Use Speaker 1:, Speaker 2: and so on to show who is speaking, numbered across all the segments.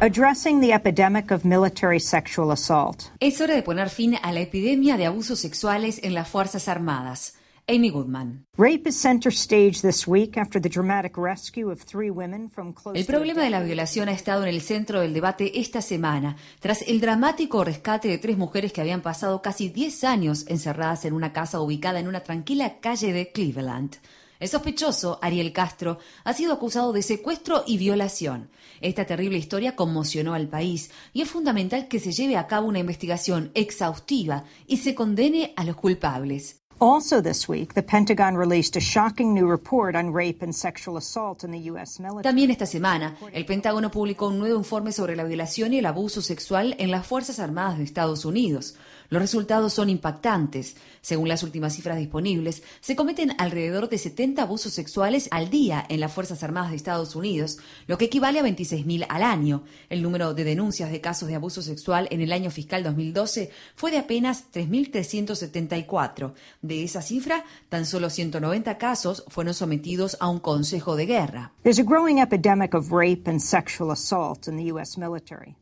Speaker 1: Addressing the epidemic of military sexual assault.
Speaker 2: Es hora de poner fin a la epidemia de abusos sexuales en las Fuerzas Armadas. Amy Goodman.
Speaker 1: Rape is center stage this week after the dramatic rescue of three women from close
Speaker 2: El problema de la violación ha estado en el centro del debate esta semana, tras el dramático rescate de tres mujeres que habían pasado casi 10 años encerradas en una casa ubicada en una tranquila calle de Cleveland. El sospechoso, Ariel Castro, ha sido acusado de secuestro y violación. Esta terrible historia conmocionó al país y es fundamental que se lleve a cabo una investigación exhaustiva y se condene a los culpables.
Speaker 1: Also this week, the Pentagon released a shocking new report on rape and sexual assault in the U.S. military.
Speaker 2: También esta semana, el Pentágono publicó un nuevo informe sobre la violación y el abuso sexual en las Fuerzas Armadas de Estados Unidos. Los resultados son impactantes. Según las últimas cifras disponibles, se cometen alrededor de 70 abusos sexuales al día en las Fuerzas Armadas de Estados Unidos, lo que equivale a 26.000 al año. El número de denuncias de casos de abuso sexual en el año fiscal 2012 fue de apenas 3.374. De esa cifra, tan solo 190 casos fueron sometidos a un consejo de guerra.
Speaker 1: There's a growing epidemic of rape and sexual assault in the U.S. military.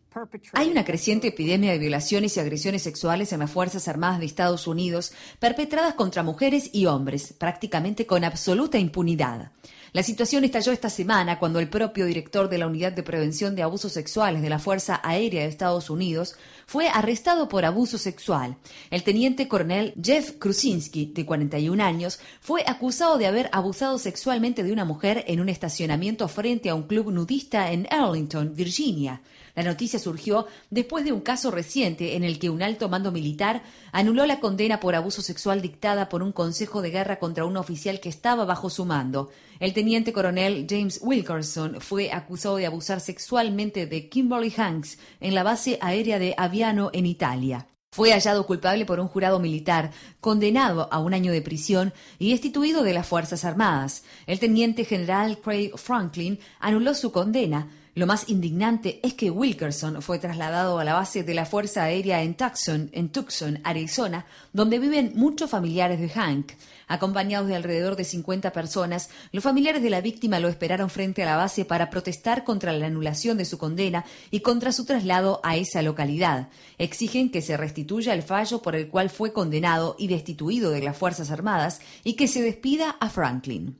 Speaker 2: Hay una creciente epidemia de violaciones y agresiones sexuales en las Fuerzas Armadas de Estados Unidos perpetradas contra mujeres y hombres, prácticamente con absoluta impunidad. La situación estalló esta semana cuando el propio director de la Unidad de Prevención de Abusos Sexuales de la Fuerza Aérea de Estados Unidos fue arrestado por abuso sexual. El teniente coronel Jeff Krusinski, de 41 años, fue acusado de haber abusado sexualmente de una mujer en un estacionamiento frente a un club nudista en Arlington, Virginia. La noticia surgió después de un caso reciente en el que un alto mando militar anuló la condena por abuso sexual dictada por un consejo de guerra contra un oficial que estaba bajo su mando. El teniente coronel James Wilkerson fue acusado de abusar sexualmente de Kimberly Hanks en la base aérea de Aviano en Italia. Fue hallado culpable por un jurado militar, condenado a un año de prisión y destituido de las Fuerzas Armadas. El teniente general Craig Franklin anuló su condena, lo más indignante es que Wilkerson fue trasladado a la base de la Fuerza Aérea en Tucson, en Tucson, Arizona, donde viven muchos familiares de Hank. Acompañados de alrededor de 50 personas, los familiares de la víctima lo esperaron frente a la base para protestar contra la anulación de su condena y contra su traslado a esa localidad. Exigen que se restituya el fallo por el cual fue condenado y destituido de las Fuerzas Armadas y que se despida a Franklin.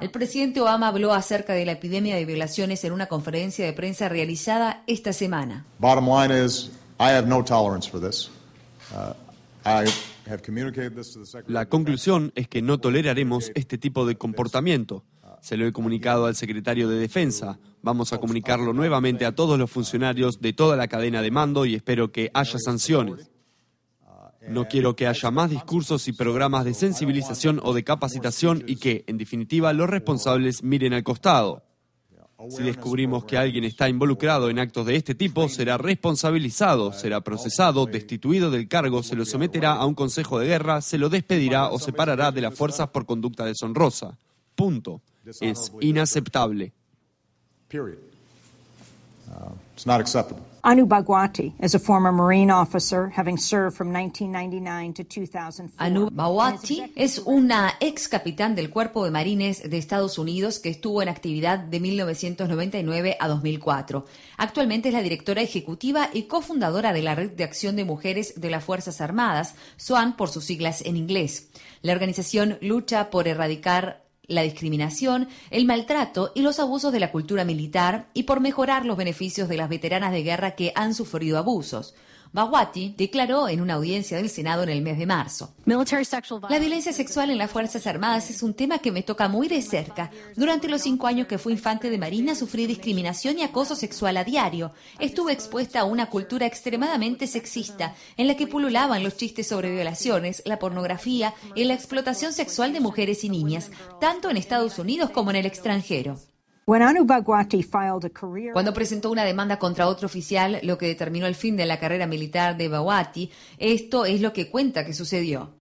Speaker 2: El presidente Obama habló acerca de la epidemia de violaciones en una conferencia de prensa realizada esta semana.
Speaker 3: Bottom line is, I have no tolerance for this. Uh,
Speaker 4: la conclusión es que no toleraremos este tipo de comportamiento. Se lo he comunicado al secretario de Defensa. Vamos a comunicarlo nuevamente a todos los funcionarios de toda la cadena de mando y espero que haya sanciones. No quiero que haya más discursos y programas de sensibilización o de capacitación y que, en definitiva, los responsables miren al costado. Si descubrimos que alguien está involucrado en actos de este tipo, será responsabilizado, será procesado, destituido del cargo, se lo someterá a un consejo de guerra, se lo despedirá o separará de las fuerzas por conducta deshonrosa. Punto. Es inaceptable.
Speaker 1: Anu Bhagwati is a former Marine officer, having served from 1999 to 2004.
Speaker 2: Anu Bhagwati es una ex capitán del Cuerpo de Marines de Estados Unidos que estuvo en actividad de 1999 a 2004. Actualmente es la directora ejecutiva y cofundadora de la Red de Acción de Mujeres de las Fuerzas Armadas, SWAN por sus siglas en inglés. La organización lucha por erradicar la discriminación, el maltrato y los abusos de la cultura militar y por mejorar los beneficios de las veteranas de guerra que han sufrido abusos. Bawati declaró en una audiencia del Senado en el mes de marzo. La violencia sexual en las Fuerzas Armadas es un tema que me toca muy de cerca. Durante los cinco años que fui infante de Marina sufrí discriminación y acoso sexual a diario. Estuve expuesta a una cultura extremadamente sexista en la que pululaban los chistes sobre violaciones, la pornografía y la explotación sexual de mujeres y niñas, tanto en Estados Unidos como en el extranjero. Cuando presentó una demanda contra otro oficial, lo que determinó el fin de la carrera militar de Bawati, esto es lo que cuenta que sucedió.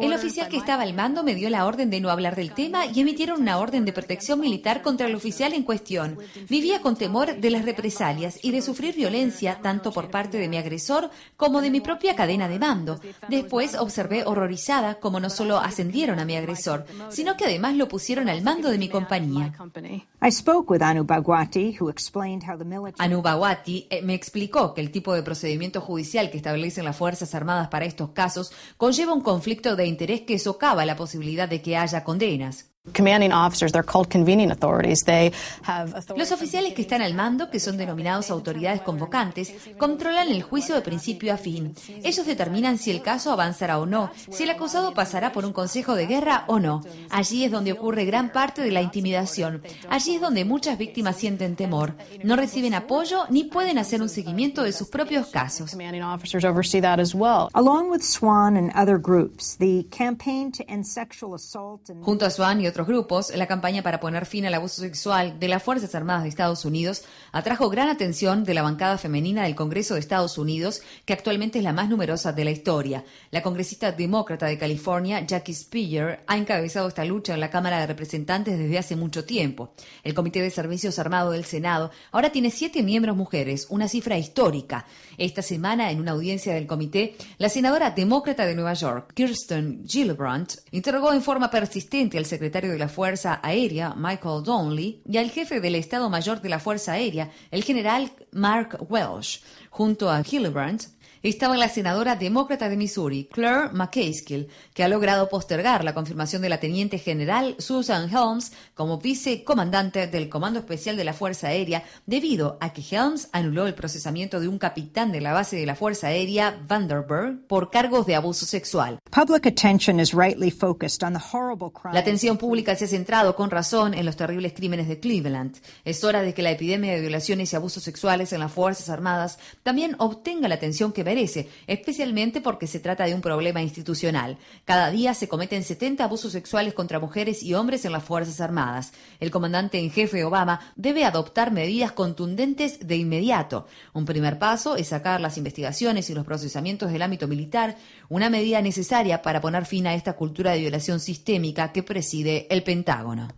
Speaker 2: El oficial que estaba al mando me dio la orden de no hablar del tema y emitieron una orden de protección militar contra el oficial en cuestión. Vivía con temor de las represalias y de sufrir violencia tanto por parte de mi agresor como de mi propia cadena de mando. Después observé horrorizada cómo no solo ascendieron a mi agresor, sino que además lo pusieron al mando de mi compañía. Anu Bhagwati eh, me explicó que el tipo de procedimiento judicial que establecen las Fuerzas Armadas para estos casos lleva un conflicto de interés que socava la posibilidad de que haya condenas. Los oficiales que están al mando, que son denominados autoridades convocantes, controlan el juicio de principio a fin. Ellos determinan si el caso avanzará o no, si el acusado pasará por un consejo de guerra o no. Allí es donde ocurre gran parte de la intimidación. Allí es donde muchas víctimas sienten temor. No reciben apoyo ni pueden hacer un seguimiento de sus propios casos. Junto a Swan y otros grupos, la campaña para poner fin al abuso sexual de las Fuerzas Armadas de Estados Unidos atrajo gran atención de la bancada femenina del Congreso de Estados Unidos, que actualmente es la más numerosa de la historia. La congresista demócrata de California, Jackie Speier, ha encabezado esta lucha en la Cámara de Representantes desde hace mucho tiempo. El Comité de Servicios Armados del Senado ahora tiene siete miembros mujeres, una cifra histórica. Esta semana, en una audiencia del comité, la senadora demócrata de Nueva York, Kirsten Gillibrand, interrogó en forma persistente al secretario de la Fuerza Aérea, Michael Donnelly, y al jefe del Estado Mayor de la Fuerza Aérea, el general Mark Welsh. Junto a Hildebrand, estaba la senadora demócrata de Missouri, Claire McCaskill, que ha logrado postergar la confirmación de la teniente general Susan Helms como vicecomandante del Comando Especial de la Fuerza Aérea debido a que Helms anuló el procesamiento de un capitán de la base de la Fuerza Aérea, Vanderberg, por cargos de abuso sexual. La atención pública se ha centrado con razón en los terribles crímenes de Cleveland. Es hora de que la epidemia de violaciones y abusos sexuales en las Fuerzas Armadas también obtenga la atención que merece, especialmente porque se trata de un problema institucional. Cada día se cometen 70 abusos sexuales contra mujeres y hombres en las Fuerzas Armadas. El comandante en jefe Obama debe adoptar medidas contundentes de inmediato. Un primer paso es sacar las investigaciones y los procesamientos del ámbito militar, una medida necesaria para poner fin a esta cultura de violación sistémica que preside el Pentágono.